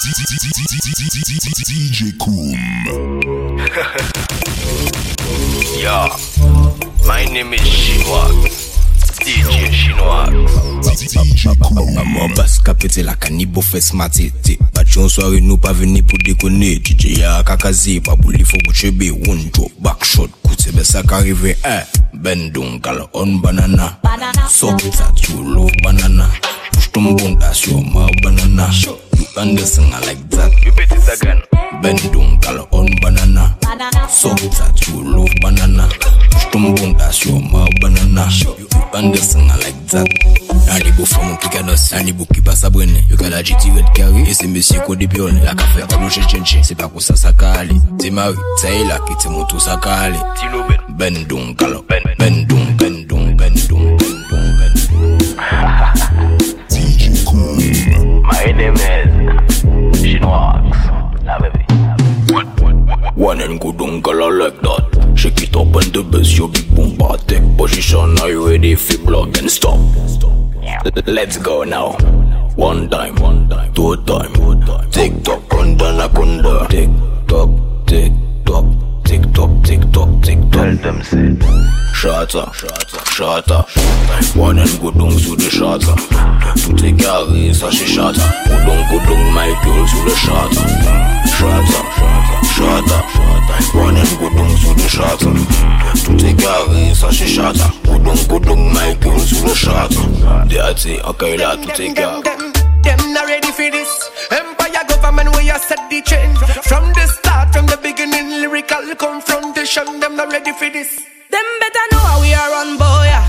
DJ Koum. Yo, my name is Shiwak DJ Chinois. Maman bas kapete la kanibo fes matete. Patyon soare nou pa veni pou dekone. DJ ya kakaze pa pou li fokou chebe. One drop, back shot, koute be sa karive eh. Bendon kal on banana. Sok that you love banana. Push ton bondasyon ma banana. Shok Thundersinger like that. You it again. Bendung kala on banana. So that you love banana. Stumbung that's your ma banana. You Thundersinger like that. Allez beau femme qui canosse, allez beau qui passe à brune. Yo red carré et c'est monsieur qu'on débiole. La café à l'ouche chenche, c'est pas pour ça ça calé. T'es mari, t'es là qui t'es mon tout ça calé. Bendung kala, bendung, bendung, bendung, bendung, bendung. DJ Cool. My name is. One and go down color like that. Shake it up and the bass, your big boom take position. Are you ready for block and stop? Let's go now. One time, one time, two time, two time. Tick tock, kunda na kunda. Tick tock, tick tock, tick tock, tick tock, tick Tell tock. them say. Shata, shata, shata. One and go down to the shata. To take carry, ça c'est shata. Go down, go down, my girl, to the shata шата, шата Running gudung through the shata Tutte gare sa she shata Gudung gudung my gun through the shata They a say okay la tutte gare Them not ready for this. Empire government where you set the change. From the start, from the beginning Lyrical confrontation Them not ready for this. Them better know how we are on boy yeah.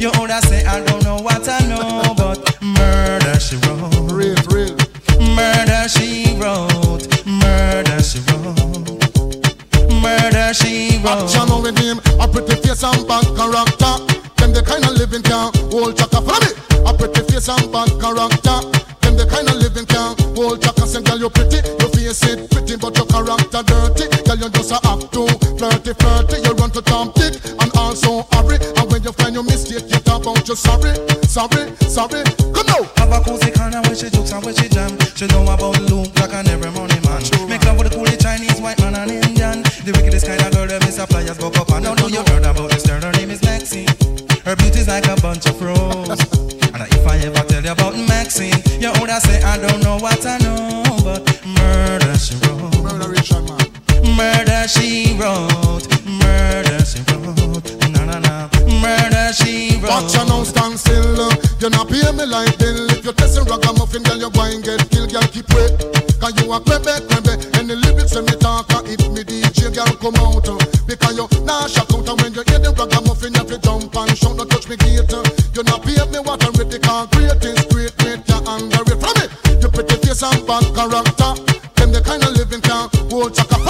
You older say I don't know what I know, but murder she wrote. Real, real. Murder she wrote. Murder she wrote. Murder she wrote. Action with him, a pretty face and bad character. Them the kind of living can hold chaka. Follow me. A pretty face and bad character. Them the kind of living can hold chaka. Say, girl, you pretty, your face it pretty, but your character dirty. Girl, you just a act too flirty, flirty. You run to Tom so sorry, sorry, sorry. Come on. Have a cozy kind of when she jokes and when she jam. She know about loop like an every money man. True. Make love with a cool Chinese, white man and Indian. The wickedest kind of girl that Miss Appliers go up and no, no, no. You heard about this girl, her name is Maxine. Her beauty's like a bunch of rose. and if I ever tell you about Maxine, you would say I don't know what I know, but murder she wrote. Murder she wrote. Watch you now stand still. You not pay me like bill. If you're testing ragamuffin, girl, you're going get killed. Girl, keep wait. Cause you a crebe, crebe. And the lyrics when me talk, uh, I hit me DJ, girl, come out. Uh. Because you nah shock out. And when you hear the ragamuffin, you have to jump and shout, don't touch me gate. You not pay me what I'm ready. Concrete is great, mate. you're it From it, you pretty face and bad character. Them the kind of living can't hold chaka.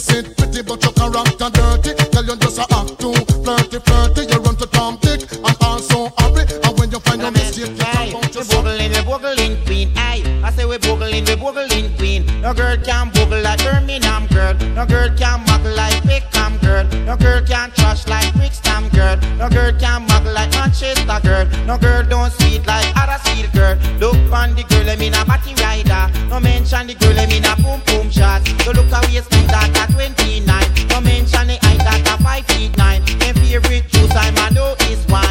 innocent, pretty, but your character dirty. Tell you just a act too flirty, flirty. You run to Tom Dick and also happy, And when you find your mistake, you can't count yourself. We're boogling, we're queen. I, I say we're boogling, we're queen. No girl can boogle like Birmingham girl. No girl can muggle like Pickham girl. No girl can trash like Brixton girl. No girl can muggle like Manchester girl. No girl don't sweet like other girl. Look on the girl, I mean a batty rider. No mention the girl, I mean a boom boom shot. So look how you spin that five feet nine. And favorite juice I'm I know is wine.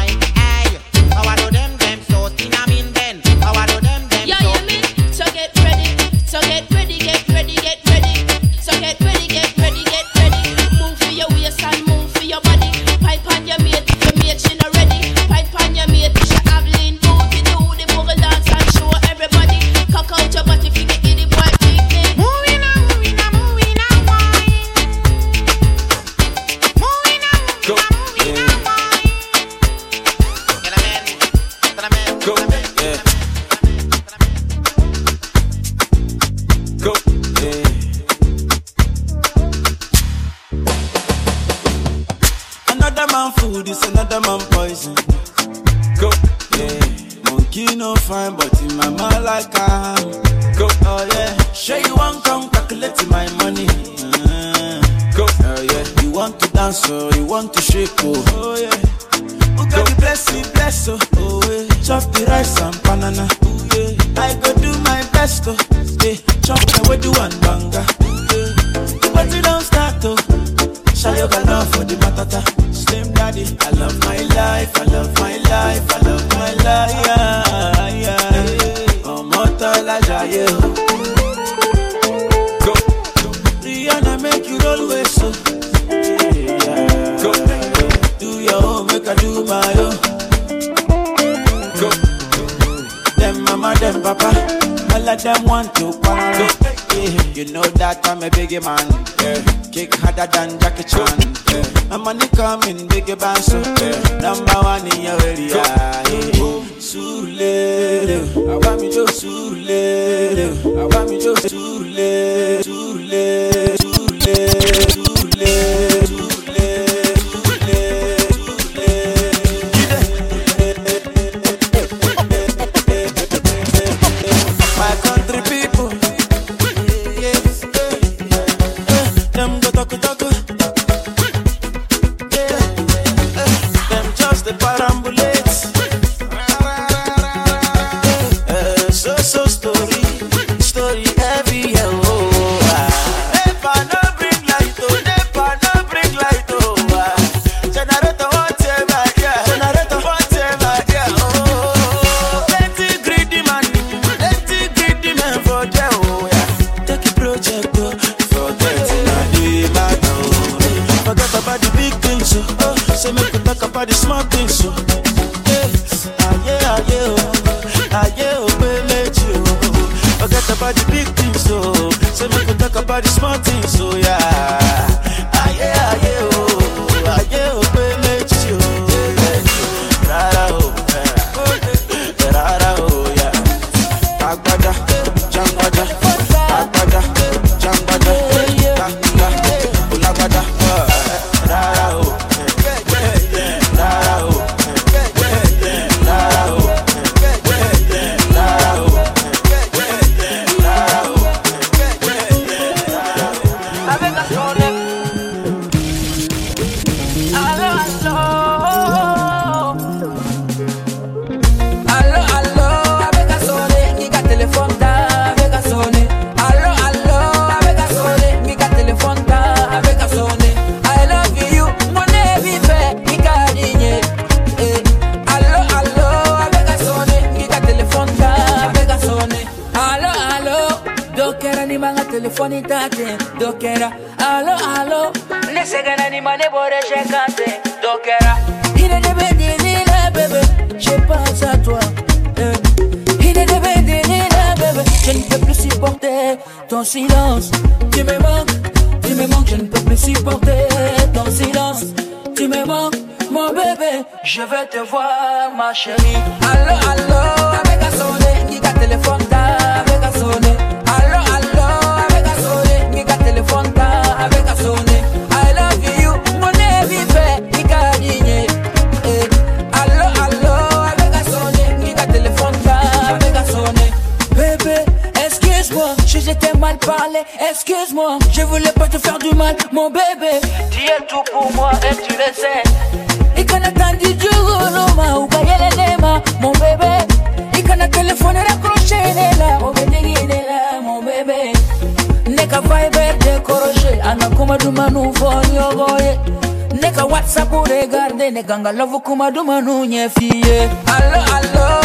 nega nga love kuma duma nunye fie allo allo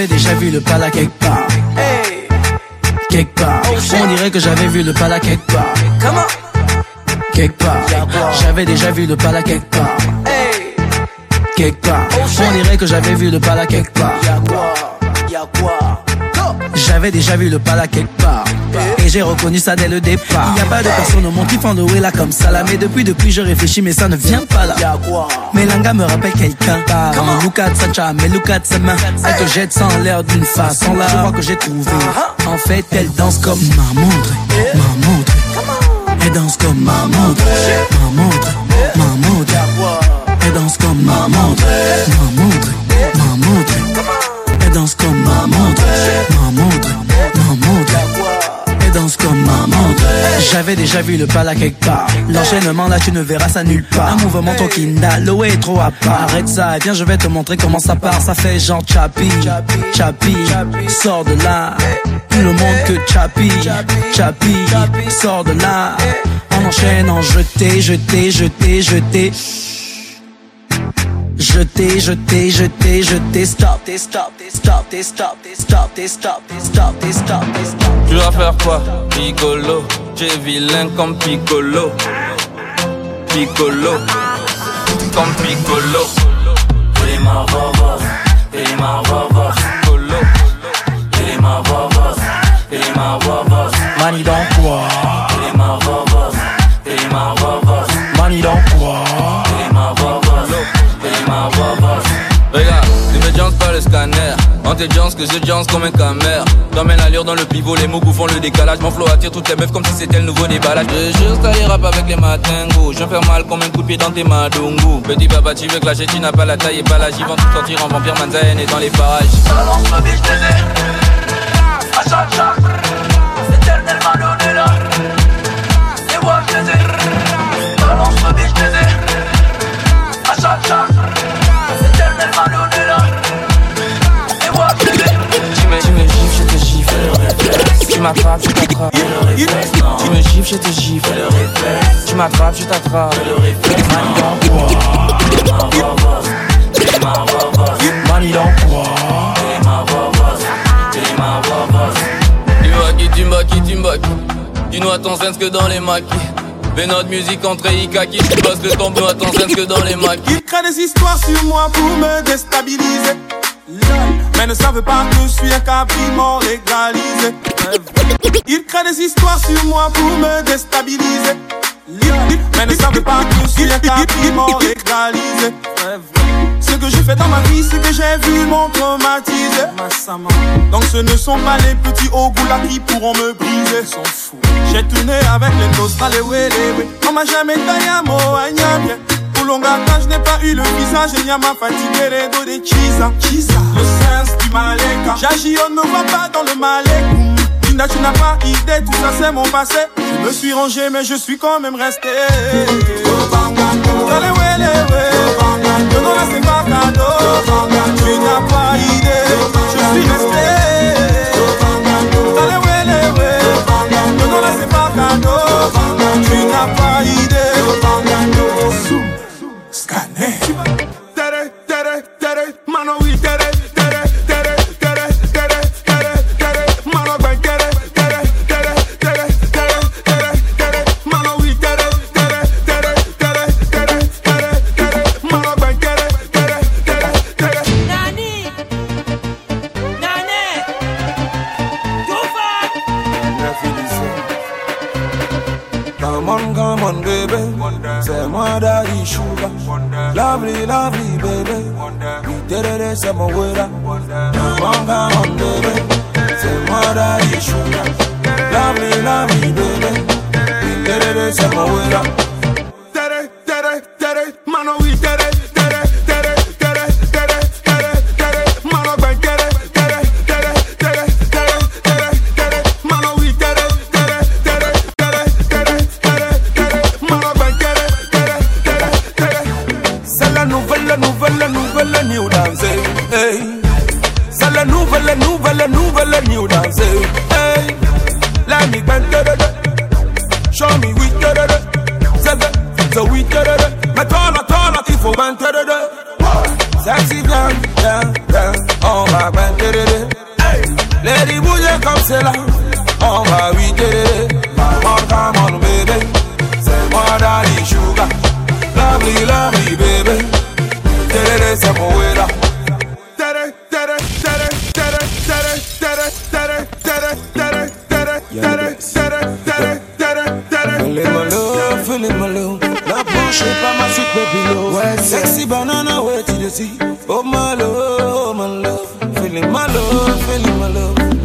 J'avais déjà vu le pala quelque part. Quelque part. On dirait que j'avais vu le pala quelque part. Comment Quelque part. J'avais déjà vu le pala quelque part. Quelque part. On dirait que j'avais vu le pala quelque part. Y'a quoi J'avais déjà vu le pala quelque part. Et j'ai reconnu ça dès le départ. Il y a pas de personne au monde qui font le là comme ça là. Mais depuis, depuis, je réfléchis, mais ça ne vient pas là. Melanga me rappelle quelqu'un. Comment look at sa charme, mais look at sa main. Elle te jette sans l'air d'une façon là. Je crois que j'ai trouvé. En fait, elle danse comme ma montre. Ma montre. Elle danse comme ma montre. Ma montre. J'avais déjà vu le pala quelque part. L'enchaînement là, tu ne verras ça nulle part. Un mouvement ton kinda, l'eau est trop à part. Arrête ça, viens, je vais te montrer comment ça part. Ça fait genre chapi, chapi, sors de là. Tout le monde que chapi, chapi, sors de là. On enchaîne en jeté, jeté, jeté, jeté. Jeté, jeté, jeté, jeté, stop, stop, stop, stop, stop, stop, stop, stop, stop, stop. Tu vas faire quoi Piccolo, Dieu vilain comme Piccolo. Piccolo, comme Piccolo. Vraiment vovos, vraiment vovos. Piccolo, vraiment vovos, vraiment vovos. Mani dans quoi Vraiment vovos, vraiment vovos. Mani dans quoi Vraiment vovos, vraiment vovos. Regarde, l'immédiance par le scanner. Danse que je danse comme un camère. T'emmènes l'allure dans le pivot, les mots font le décalage. Mon flow attire toutes les meufs comme si c'était le nouveau déballage. Je juste aller rap avec les matingos. Je faire mal comme un coup de pied dans tes madongo. Petit papa, tu veux clasher, tu n'as pas la taille et pas vont tout sortir en vampire manzaine et dans les parages. Moi je Tu m'attrapes, je t'attrape. Tu me gifles, je te gifle. Tu m'attrapes, je t'attrape. Mani dans Timbaki, timbaki, timbaki. Dis-nous à ton sens que dans les maquis. Fais notre musique entre Ikaki. Tu passes le tombeau à ton sens que dans les maquis. Ils créent des histoires sur moi pour me déstabiliser. Mais ne savent pas que je suis un cabriment légalisé. Ils créent des histoires sur moi pour me déstabiliser. Mais ne savent pas que je suis un cabriment légalisé. Ce que j'ai fait dans ma vie, c'est que j'ai vu mon traumatisé. Donc ce ne sont pas les petits là qui pourront me briser. S'en fout. J'ai tourné avec les nostales, ouais, les. On m'a jamais taillé à mot, je n'ai pas eu le visage, et m'a fatigué les dos des chisa. Chisa. Le sens du maléka. J'agis, on ne me voit pas dans le malékoum. Linda, tu n'as pas idée, tout ça c'est mon passé. Je me suis rangé, mais je suis quand même resté.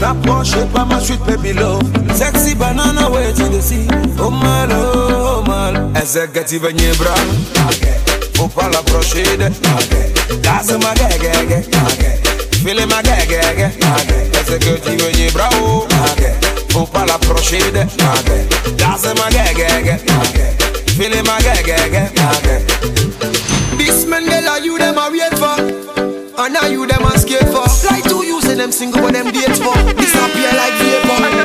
T'approcher pas ma suite, baby love. Sexy banana, where you the see. Oh mal, oh mal. Est-ce que tu veux n'y bras? Faut pas l'approcher de. Casse ma gueule, File ma gueule, Est-ce que tu veux n'y bras? Faut pas l'approcher de. Casse ma gueule, File ma gueule, This man, girl, are you them a wait for? And are you them a skate for? Fly say them single, but them dates for? Disappear like vapor.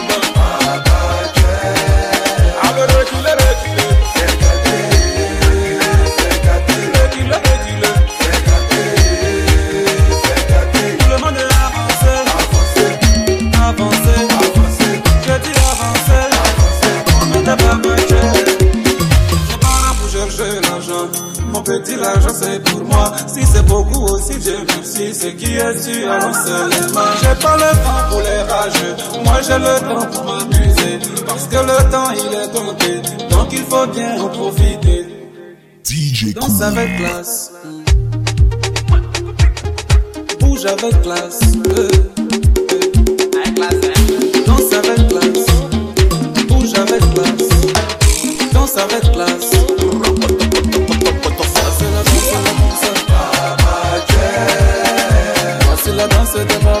tu avances les mains. J'ai pas le temps pour les rageux, moi j'ai le temps pour abuser. Parce que le temps il est compté, donc il faut bien en profiter. DJ Danse avec classe, bouge avec classe. Euh. Danse avec classe, bouge avec classe, danse avec classe. so the up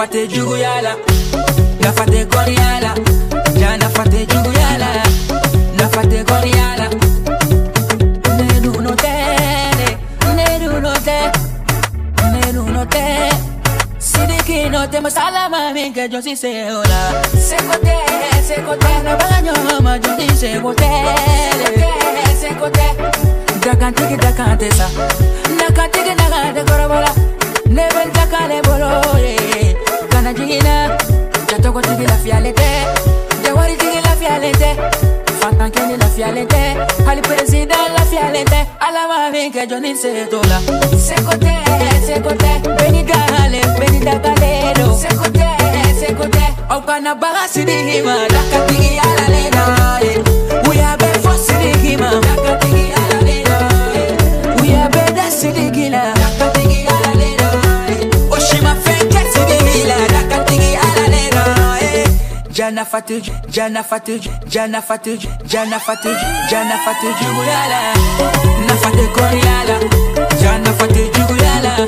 I did you fatigue, Jana fatigue, Jana fatigue, Jana fatigue, Jana fatigue, Gulala, Na fatu Coriala, Jana fatigue, Gulala,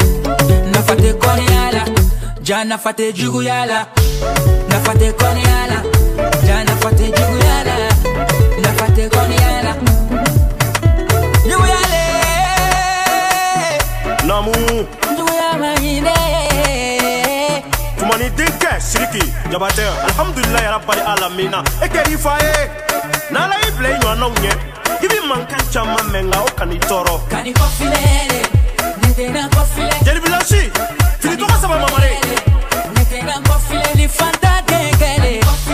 Na fatu Coriala, Jana fatigue, Gulala, Na fatu Coriala, Jana fatigue, Gulala, Na fatigue Coriala, Gulala, Namu. Denkɛ siriki jabatɛ alhamdulilayi yarabali alamina e kɛr'i fa ye n'ala y'i bila i ɲɔgɔnnaw ɲɛ i bi mankan caman mɛn nka o kan'i tɔɔrɔ Kani kofilele, netena kofile. jelibilasi fili tɔgɔ saba mamare Netena kofile ni fanta gengele. Kofilele,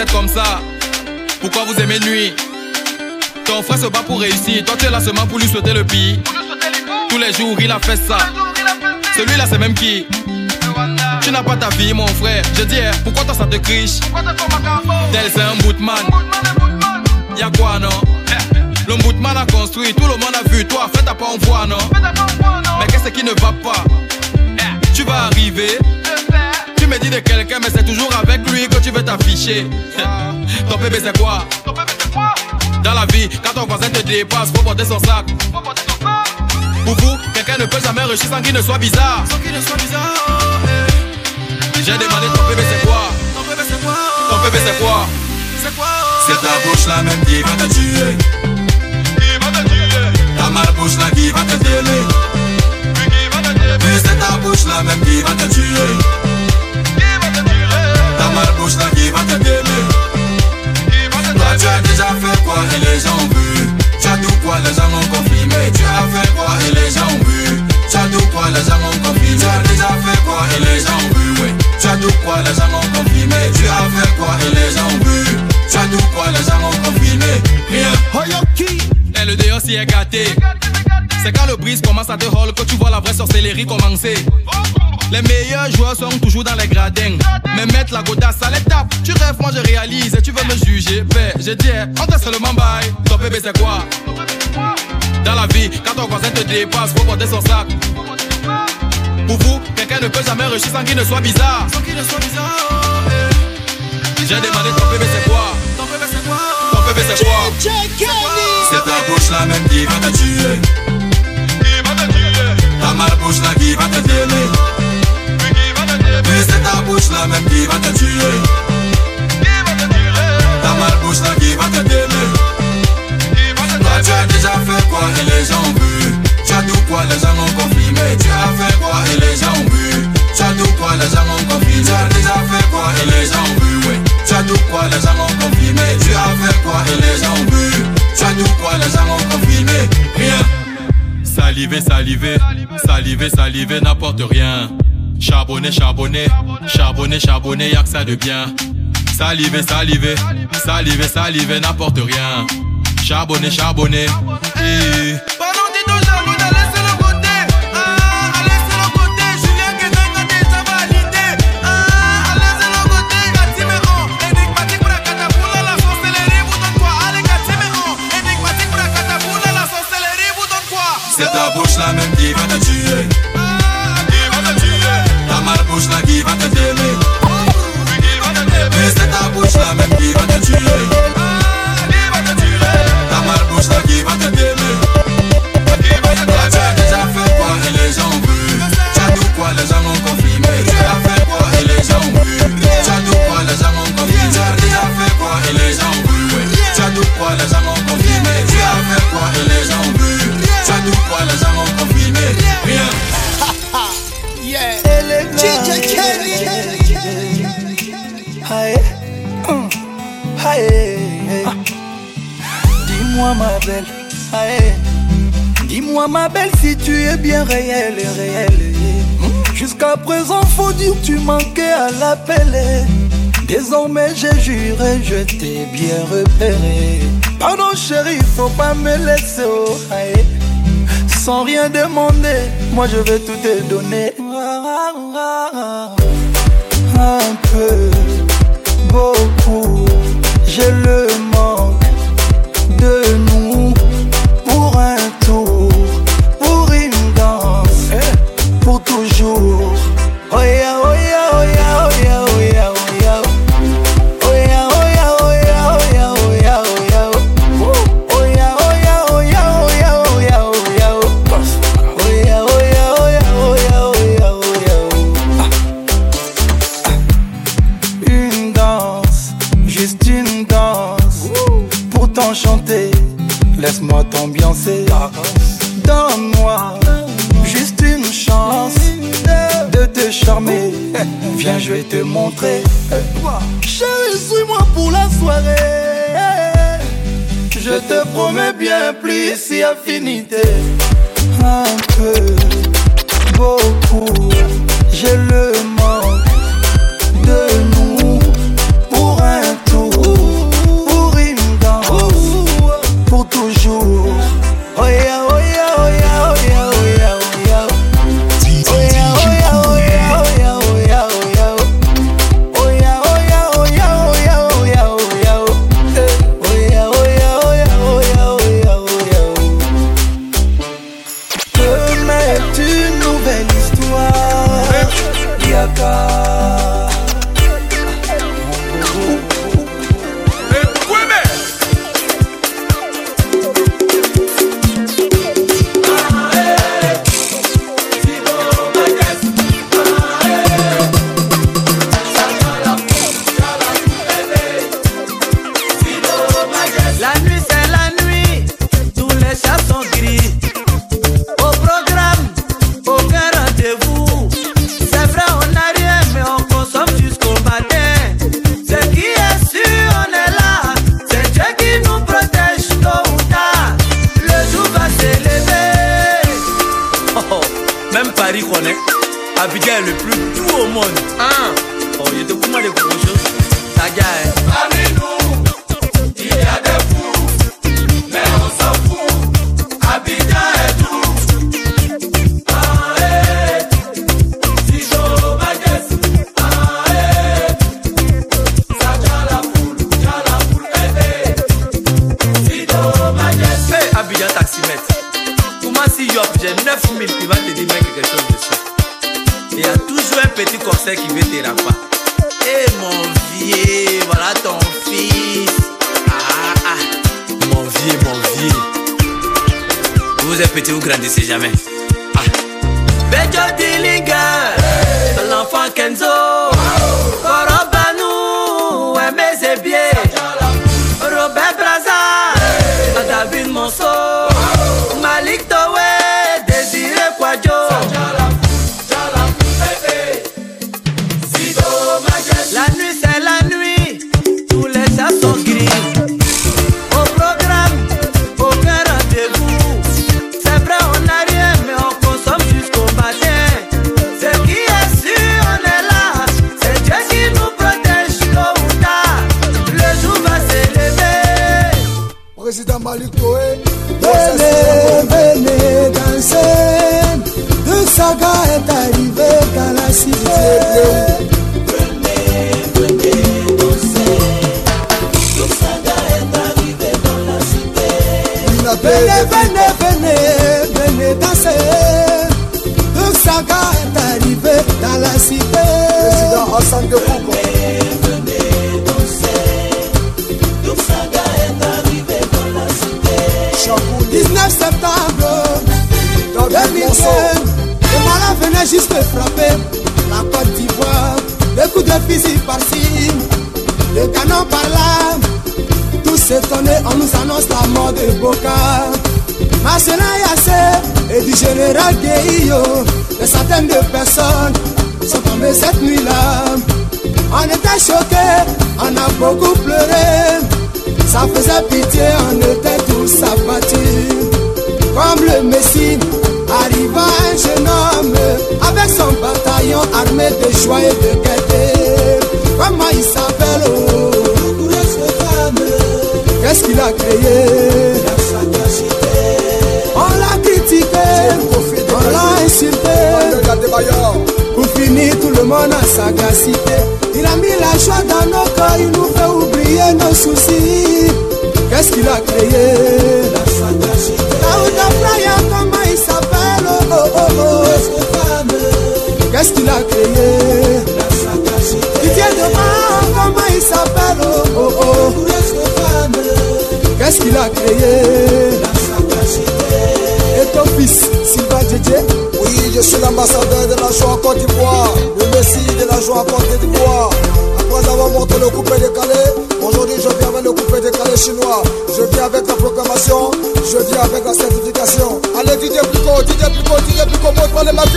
êtes comme ça. Pourquoi vous aimez nuit? Ton frère se bat pour réussir. Toi, tu es là seulement pour lui souhaiter le pire. Tous les jours, il a fait ça. Celui-là, c'est même qui? Tu n'as pas ta vie, mon frère. Je dis, hein, pourquoi toi ça te criche? Tel c'est un bootman. Y'a quoi, non? Le bootman a construit, tout le monde a vu. Toi, fais ta pas en voix, non? Mais qu'est-ce qui ne va pas? Tu vas arriver. Me dis de quelqu'un, mais c'est toujours avec lui que tu veux t'afficher. Ton bébé, c'est quoi? Dans la vie, quand ton voisin te dépasse, faut porter son sac. Pour vous, quelqu'un ne peut jamais réussir sans qu'il ne soit bizarre. Sans qu'il ne soit bizarre. eh. J'ai demandé ton bébé, c'est quoi? Ton bébé, c'est quoi? Ton bébé, c'est quoi? C'est quoi? C'est ta bouche là même qui va te tuer. Qui va te tuer Ta malbouche là qui va te déler. Mais c'est ta bouche là même qui va te tuer mal là qui va te Toi tu as déjà fait quoi et les gens ont vu. Tu as tout quoi, les gens ont compris Mais tu as fait quoi et les gens ont vu. Tu as tout quoi, les gens ont compris Tu as déjà fait quoi et les gens ont vu. Tu as tout quoi, les gens ont compris Mais tu as fait quoi et les gens ont vu. Tu as tout quoi, les gens ont compris Mais rien. Oh, Hoyoki Et eh, le dehors s'y est gâté. C'est quand le brise commence à te hall Que tu vois la vraie sorcellerie commencer. Les meilleurs joueurs sont toujours dans les gradins. Mais mettre la godasse à l'étape. Tu rêves, moi je réalise et tu veux me juger. Ben, j'ai dit, on t'a seulement bail. Ton bébé, c'est quoi? Dans la vie, quand ton voisin te dépasse, faut porter son sac. Pour vous, quelqu'un ne peut jamais réussir sans qu'il ne soit bizarre. Sans qu'il ne soit bizarre. eh. J'ai demandé ton bébé, c'est quoi? Ton bébé, c'est quoi? Ton bébé, c'est quoi? C'est ta bouche là même qui va te tuer. Ta malbouche là qui va te déler. Oui, c'est ta bouche là même qui va te tuer. Ta malbouche là qui va te déler. Toi, tu as déjà fait quoi et les gens ont vu. Tu as tout quoi, les gens ont confirmé. Tu as fait quoi et les gens ont vu. Tu as tout quoi, les gens ont confirmé. Tu as déjà fait quoi et les gens ont vu. Tu as tout quoi, les gens ont confirmé. Tu as fait quoi et les gens ont vu. Tu as tout quoi, les gens ont confirmé. Rien. Saliver, saliver, saliver, saliver, n'apporte rien. Charbonner, charbonner, charbonner, charbonner, y'a que ça de bien. Saliver, saliver, saliver, saliver, n'apporte rien. Charbonner, charbonner. Et... Pendant que ton charbon a laissé le côté. Ah, a laissé le côté. Julien que dans côté ça validé Ah, a laissé le côté. Gatiméon Énigmatique pour la catapoule La sorcellerie vous donne quoi? Allez Gatiméon Énigmatique pour la catapoule La sorcellerie vous donne quoi? C'est ta bouche là même qui va te tuer. Ta malbouche là qui va te. Oui, c'est ta bouche là même qui va te tuer. Ma belle. Dis-moi ma belle si tu es bien réelle, réelle. Hum. Jusqu'à présent faut dire tu manquais à l'appel. Désormais j'ai juré, je t'ai bien repéré. Pardon chérie, faut pas me laisser oh. Sans rien demander, moi je vais tout te donner. Un peu, beaucoup, j'ai le bien plus si Gueillo. Des centaines de personnes sont tombées cette nuit-là. On était choqués, on a beaucoup pleuré. Ça faisait pitié, on était tous abattus. Comme le Messie, arriva un jeune homme avec son bataillon armé de joie et de gaieté. Comment il s'appelle oh? Qu'est-ce qu'il a créé? Insulté. Pour finir, tout le monde a sagacité. Il a mis la joie dans nos corps, il nous fait oublier nos soucis. Qu'est-ce qu'il a créé Daouda Playa, comment il s'appelle oh, oh, oh, oh. Qu'est-ce qu'il a créé Didier Demain, comment il s'appelle oh, oh, oh. Qu'est-ce qu'il a créé Et ton fils, Oui, je suis l'ambassadeur de la joie en Côte d'Ivoire, le messie de la joie en Côte d'Ivoire. Après avoir montré le coupé décalé, aujourd'hui je viens avec le coupé décalé chinois. Je viens avec la proclamation, je viens avec la certification. Allez, Didier Plico, Didier Plico, Didier Plico, montre-moi les maquis.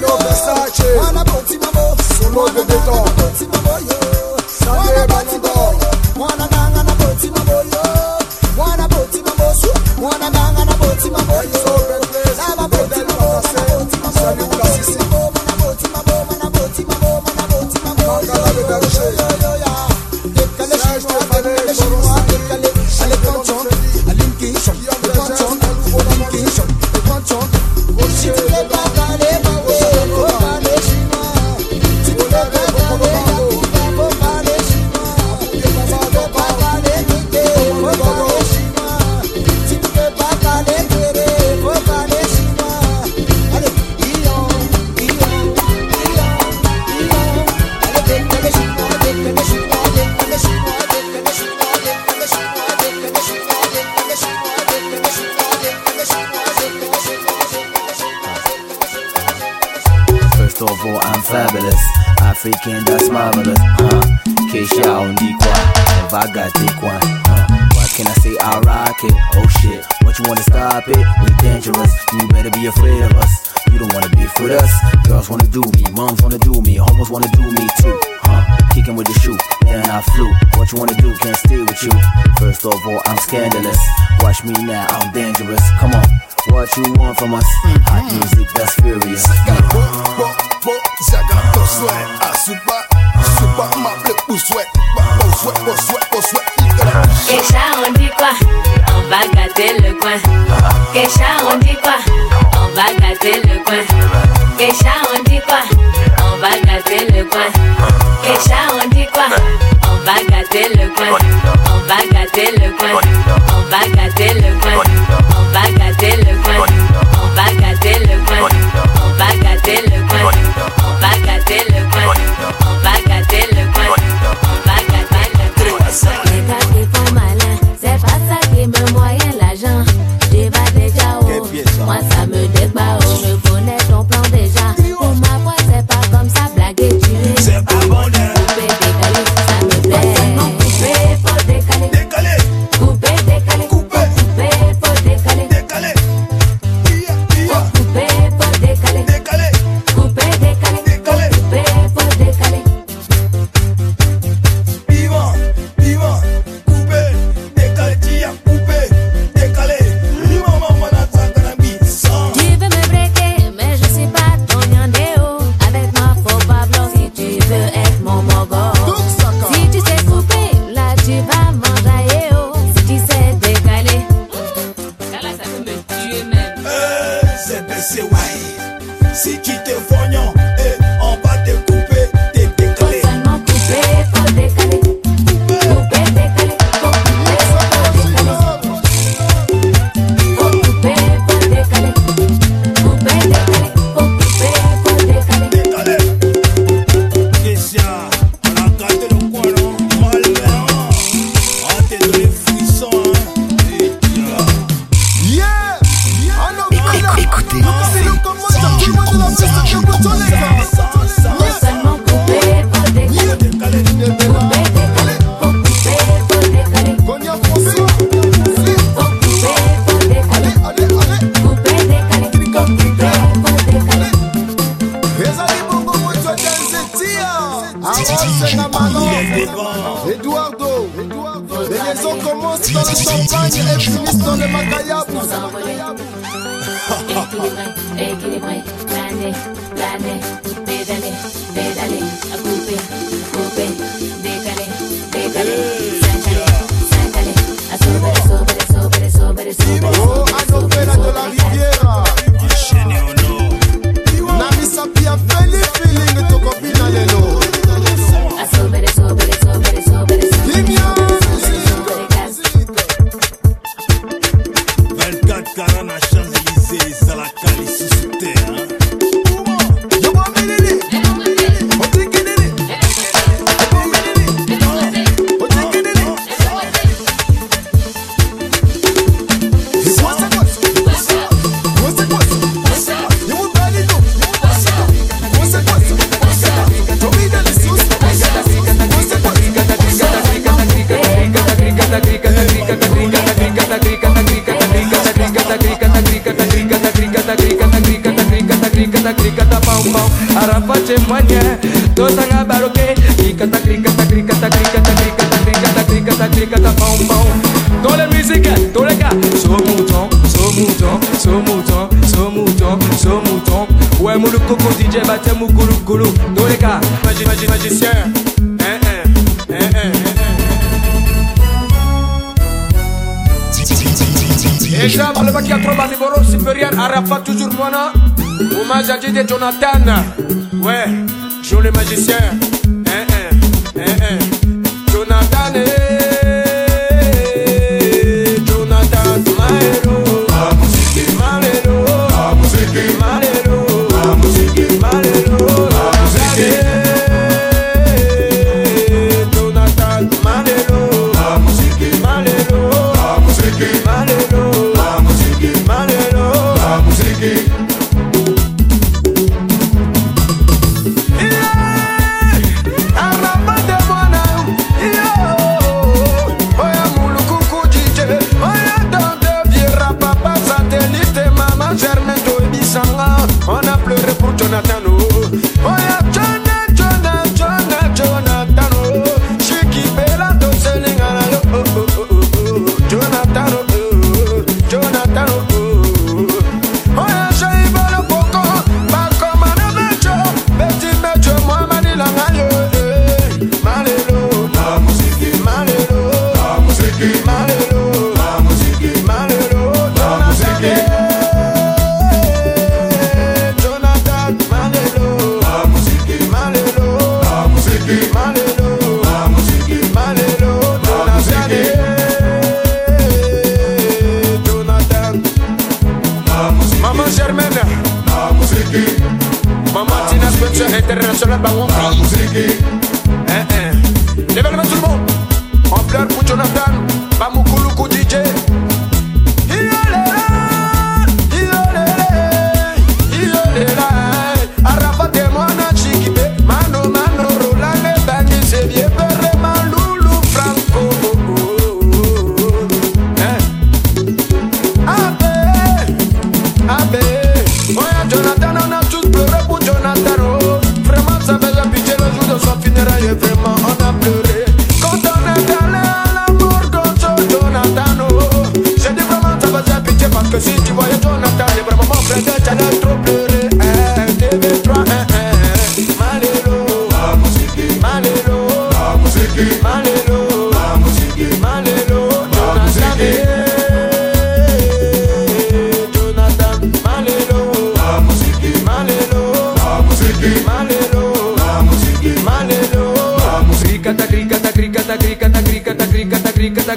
Lo Versace, solo de béton. touch me now, I'm dangerous. Come on, what you want from us? Hot music that's furious. Kecha, on dit quoi? On va gâter le coin. Kecha, on dit quoi? On va gâter le coin. Kecha, on dit quoi? on va gâter le coin. On dit quoi? On va gâter le coin. On va gâter le coin. On va gâter le coin. On va gâter le coin. On va gâter le coin. On va gâter le coin. On va gâter le coin. On va DJ Eduardo, les liaisons commencent dans champagne et finissent dans le macayabou. Équilibré, plané, plané. Jonathan. Ouais, Joe le magicien.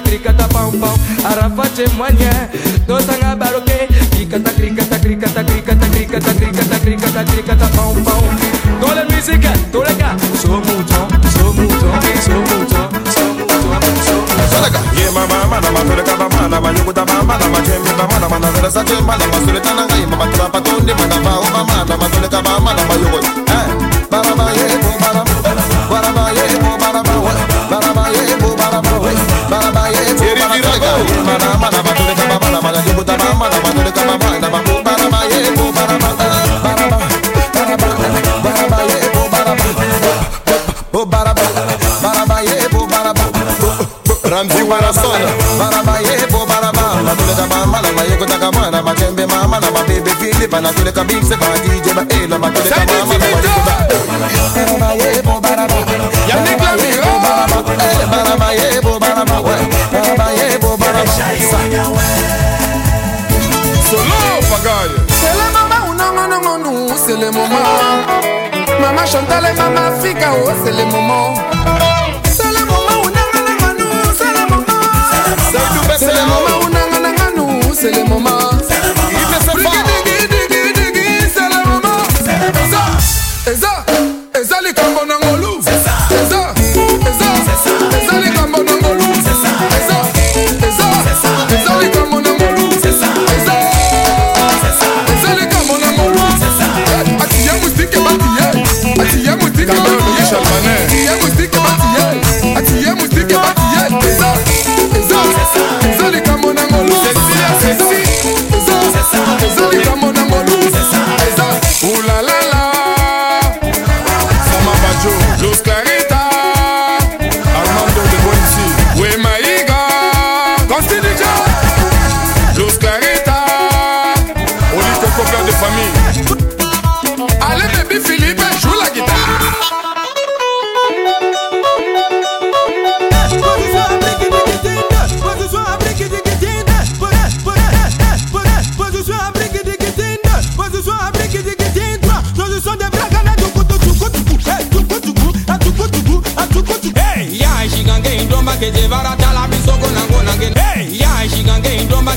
krikata krikata pam pam Arafa témoigne No sanga baroke Krikata krikata krikata krikata krikata krikata krikata krikata pam pam Dans la musique, dans So mucho, so mucho, so mouton, so mouton Ye mama mana matore kaba mana banyukuta mana majembe mana mana zara sache mana masule tananga mama tapa tunde mana mama, mana matore mama, mana bayukuta Napeleka mix mama mama mama Chantal et mama Africa oh c'est le moment C'est le moment C'est le moment C'est le moment C'est le moment Amen.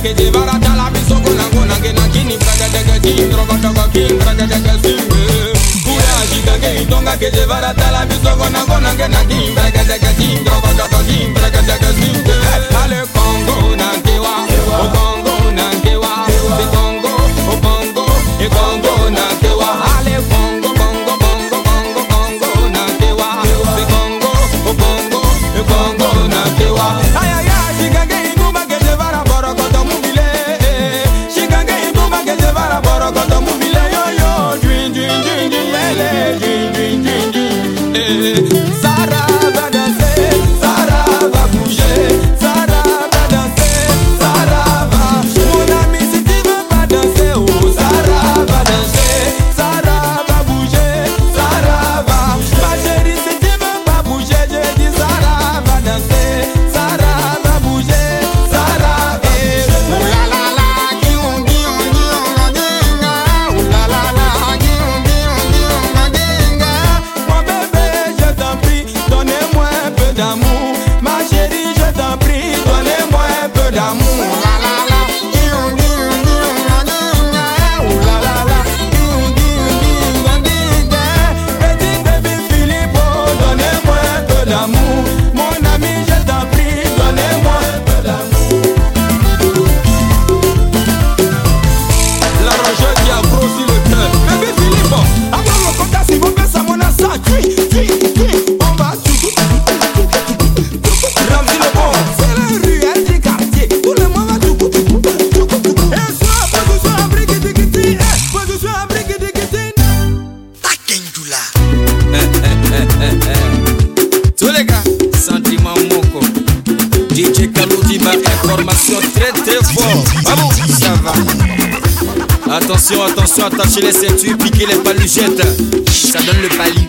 che debarata la miso con la gona che nakini prende te che si trova toga chi prende te che si Kura jika che itonga che debarata la miso con la gona eh. Ale Attention, attention, attachez les ceintures, piquez les paluchettes. Ça donne le pali.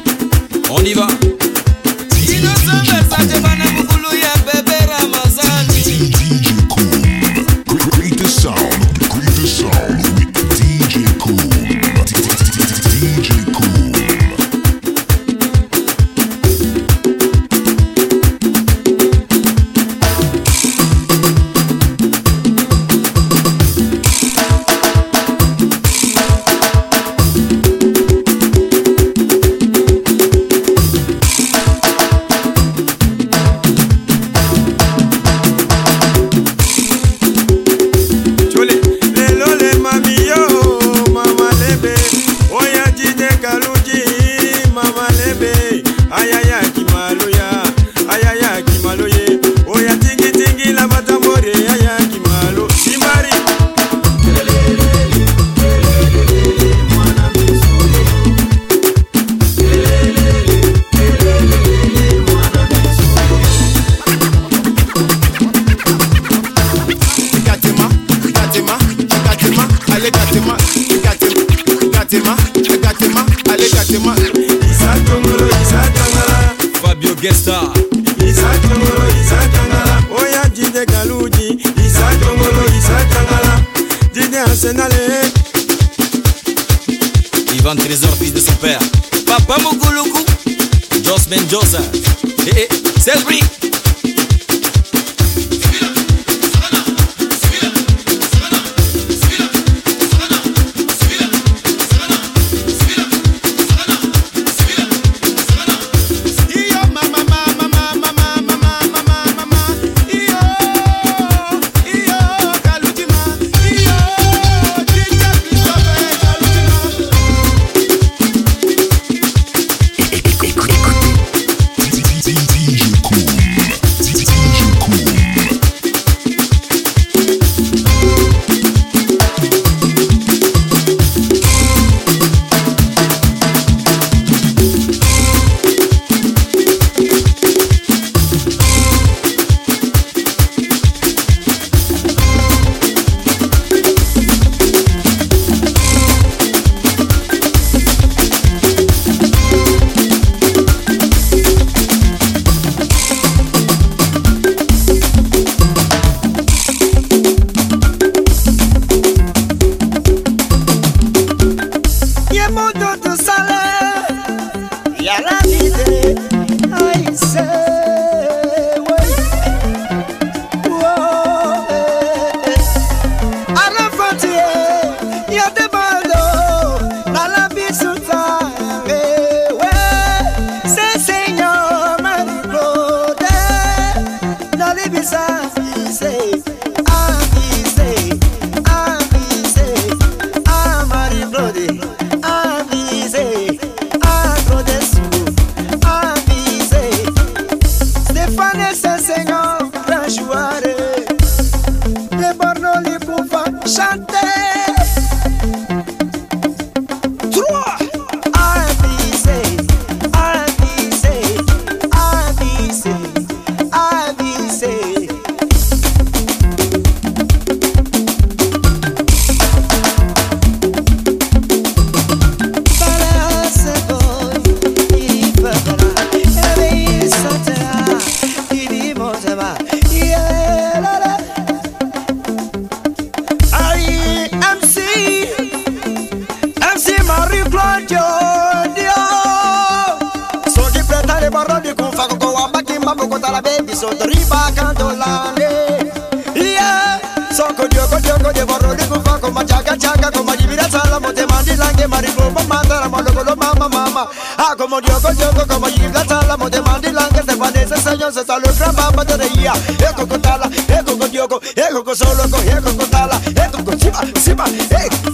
Ah, como Dios con Dios, como Gibla, Salamo de Mandilán, que te parece, Señor, se salió el gran papá de reía. Eco eh, con tala, eh, eco con Dioco, eco eh, con solo, eco con tala, eco con Chiva, Chiva,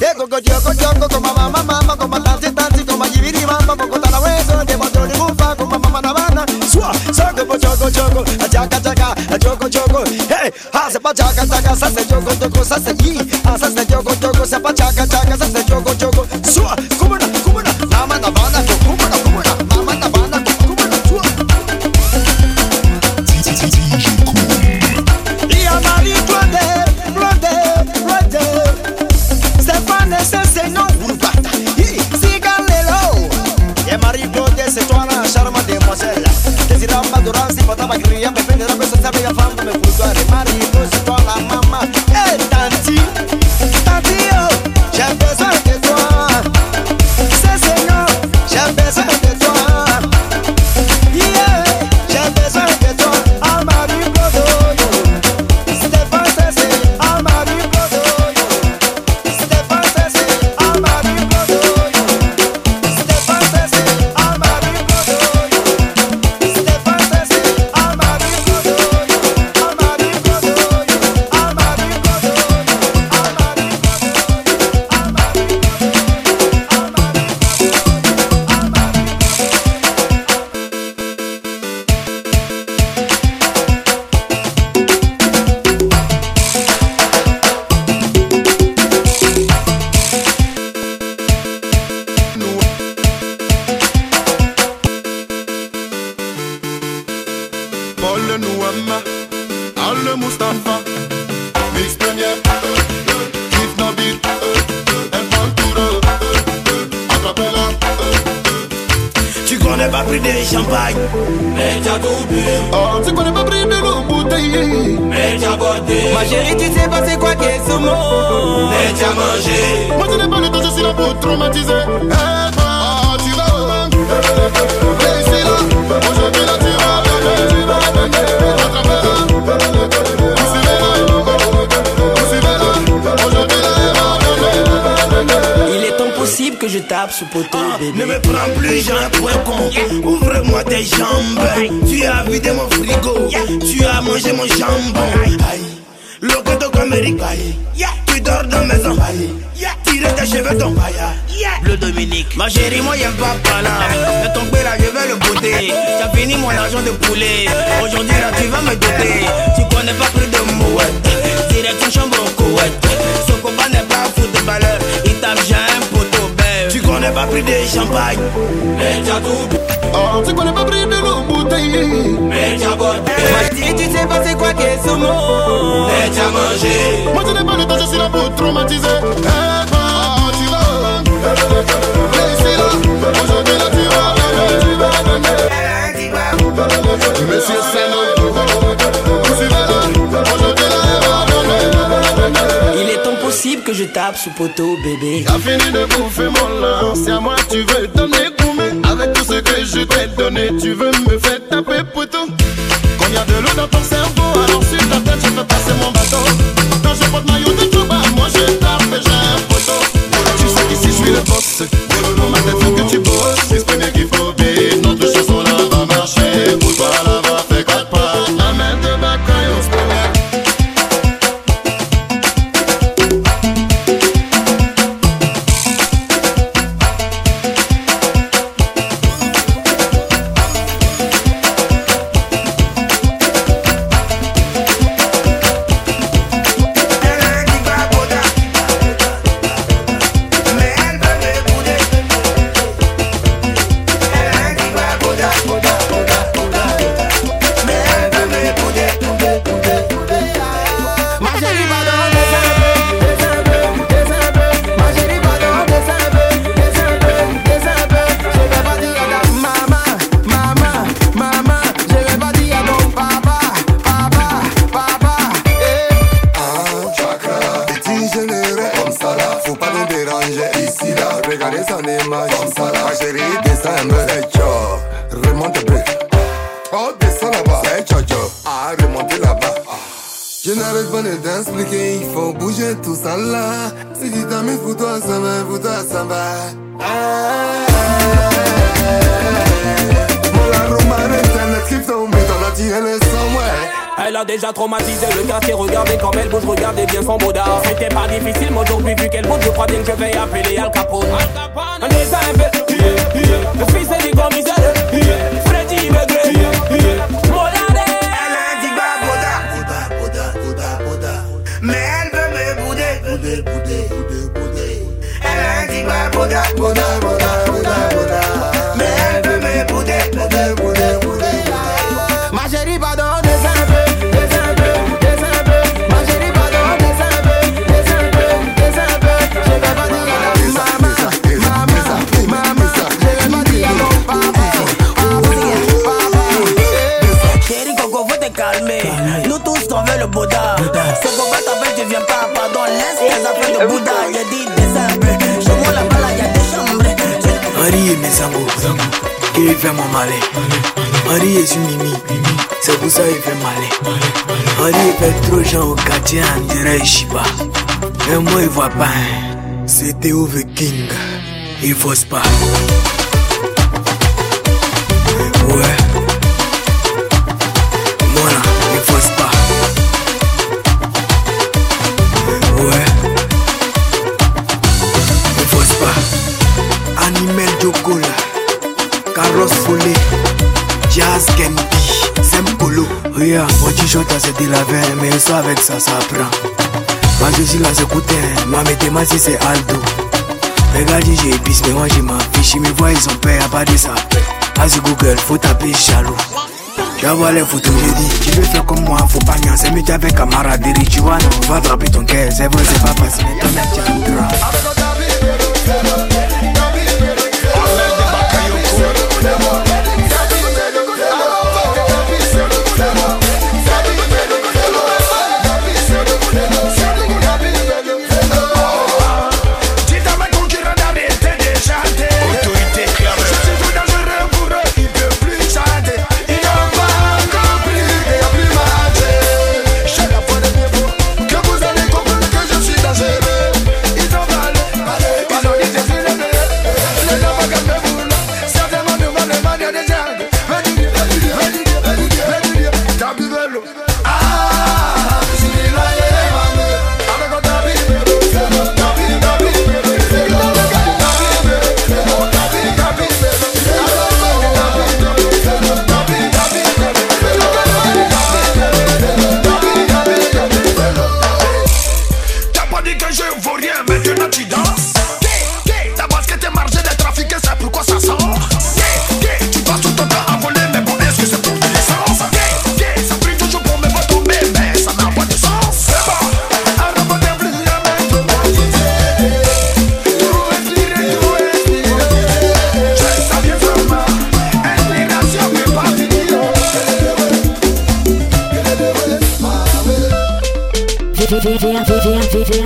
eco con Dios con Dios, como mamá, mamá, como Tanti, Tanti, como Gibiri, mamá, como Tala, hueso, de Montón y Bufa, como mamá, Navana, Sua, Saco, Choco, Choco, Achaca, Chaca, Choco, Choco, hey, hace pachaca, chaca, se hace choco, choco, se hace y, hace choco, choco, se pachaca, chaca, se hace choco, choco, Sua, Mangé mon jambon. Aïe. Locato Amérique. Tu dors dans maison. Tire tes cheveux ton Bleu Dominique. Ma chérie, moi j'aime pas là. De ton père là, je vais le bouter. As fini mon argent de poulet. Aujourd'hui là, tu vas me doter. Tu connais pas plus de mouette. Direct en chambre au couette. Ce combat n'est pas footballeur. Il tape j'ai un poteau belle. Tu connais pas plus de champagne. Aujourd'hui, là, tu vas tu vas. Monsieur. Aujourd'hui, là, elle va elle va donner. Il est impossible que je tape ce poteau, bébé. T'as fini de bouffer mon lance, c'est à moi tu veux donner gourmet Avec tout ce que je t'ai donné, tu veux me faire taper poteau Quand y a de l'eau dans ton cerveau, alors sur ta tête t'appelle, tu viens pas, pardon. Laisse tes affaires de Bouddha. J'ai dit descends un peu. Chez moi là-bas, là, y'a des chambres. Marie et mes sango, qui fait mon malin. Marie est une mimi, c'est pour ça qu'il fait malin. Marie fait trop gens au quartier, on dirait Shiba. Mais moi, il voit pas. hein. C'était au King, il faut pas. Ouais. Ça avec ça, ça prend. Ma je là c'est coutin, ma météma si c'est Aldo. Regarde, j'ai épice, mais moi j'ai ma fiche. Ils me voient, ils ont peur, y'a pas de ça. Vas-y Google, faut taper jaloux. J'envoie les photos, j'ai dit, tu veux faire comme moi, faut pas niaiser, mais tu avec camaraderie, tu vois, non, va ton cœur, c'est vrai, c'est pas facile, mais toi-même, tu DJ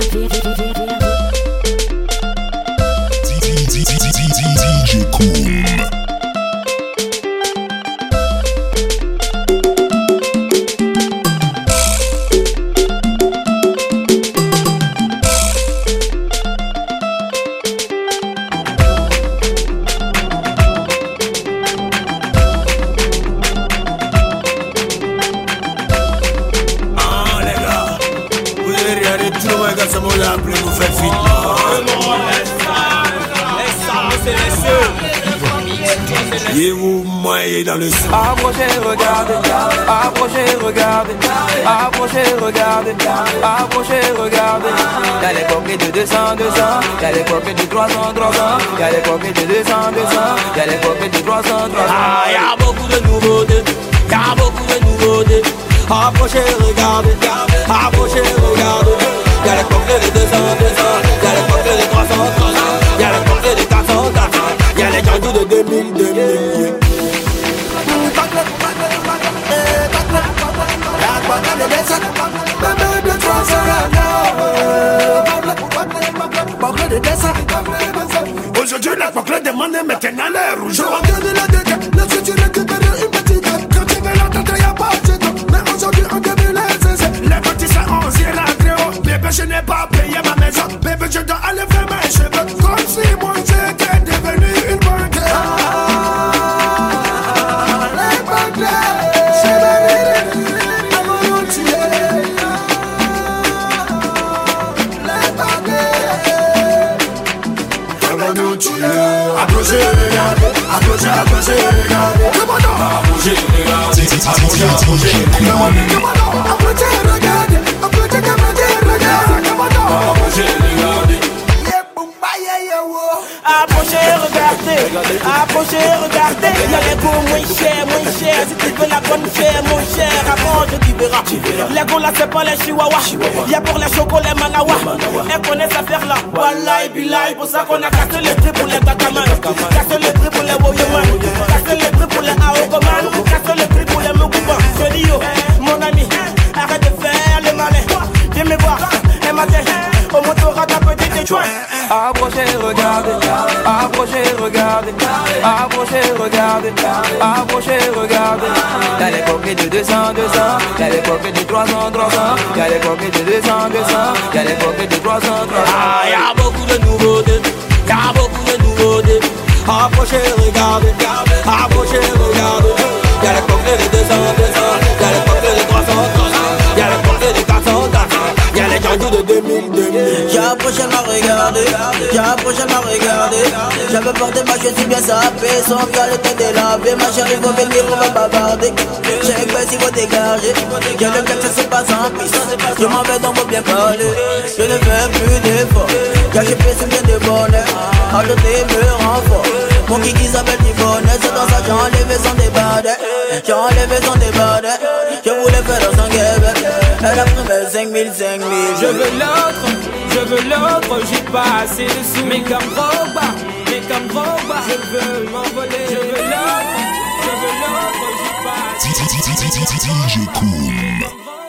I à it, à bouger, à bouger, à bouger, à bouger, à bouger, à bouger, à bouger, à bouger, à bouger, à bouger, à regardez, approchez, regardez. Y'a les goûts moins chers, moins chers. Si tu veux la bonne chair, mon cher, avant je t'y verras. Les là, c'est pas les chihuahuas. Y'a pour les chocos, les manawa. Elle connaît cette affaire là. Wallahi, billahi, pour ça qu'on a cassé les prix pour les gataman. Cassé les prix pour les woyoman. Cassé les prix pour les aogoman. Cassé les prix pour les moukouban. Je dis yo, mon ami, arrête de faire le malin. Viens me voir, un matin, au motorat Approchez, regardez, approchez, regardez, approchez, regardez, approchez, regardez. Y'a les coquets de 200, 200, y'a les coquets de 300, 300, y'a les coquets de 200, 200, y'a les coquets de 300, 300. Ah, y'a beaucoup de nouveautés, y'a beaucoup de nouveautés. Approchez, regardez, approchez, regardez. Y'a les coquets de 200, 200, y'a les coquets de 300, 300, y'a les coquets de 400, 400, y'a les jandous de 2000, 2000. J'ai approché, m'a regardé, j'ai approché, m'a regardé. J'avais porté ma chaussure bien sapée, sans faire le temps délavé. Ma chérie, faut venir, on va bavarder. J'ai que si vous dégagez, j'ai le cas, ça se passe en piste. Je m'en vais dans mon bien parler, je ne fais plus d'efforts. Car j'ai fait bien de bonheur, ajouter me rend fort. Mon kiki s'appelle Tivone, c'est dans ça j'ai enlevé son débardé. J'ai enlevé son débardé, je voulais faire dans son guébé. Elle a pris mes 5000, 5000. Je veux l'autre, je veux l'autre, j'ai pas assez de sous. Mais comme Drogba, mais comme je veux m'envoler. Je veux l'autre, je veux l'autre, j'ai pas assez DJ Cool.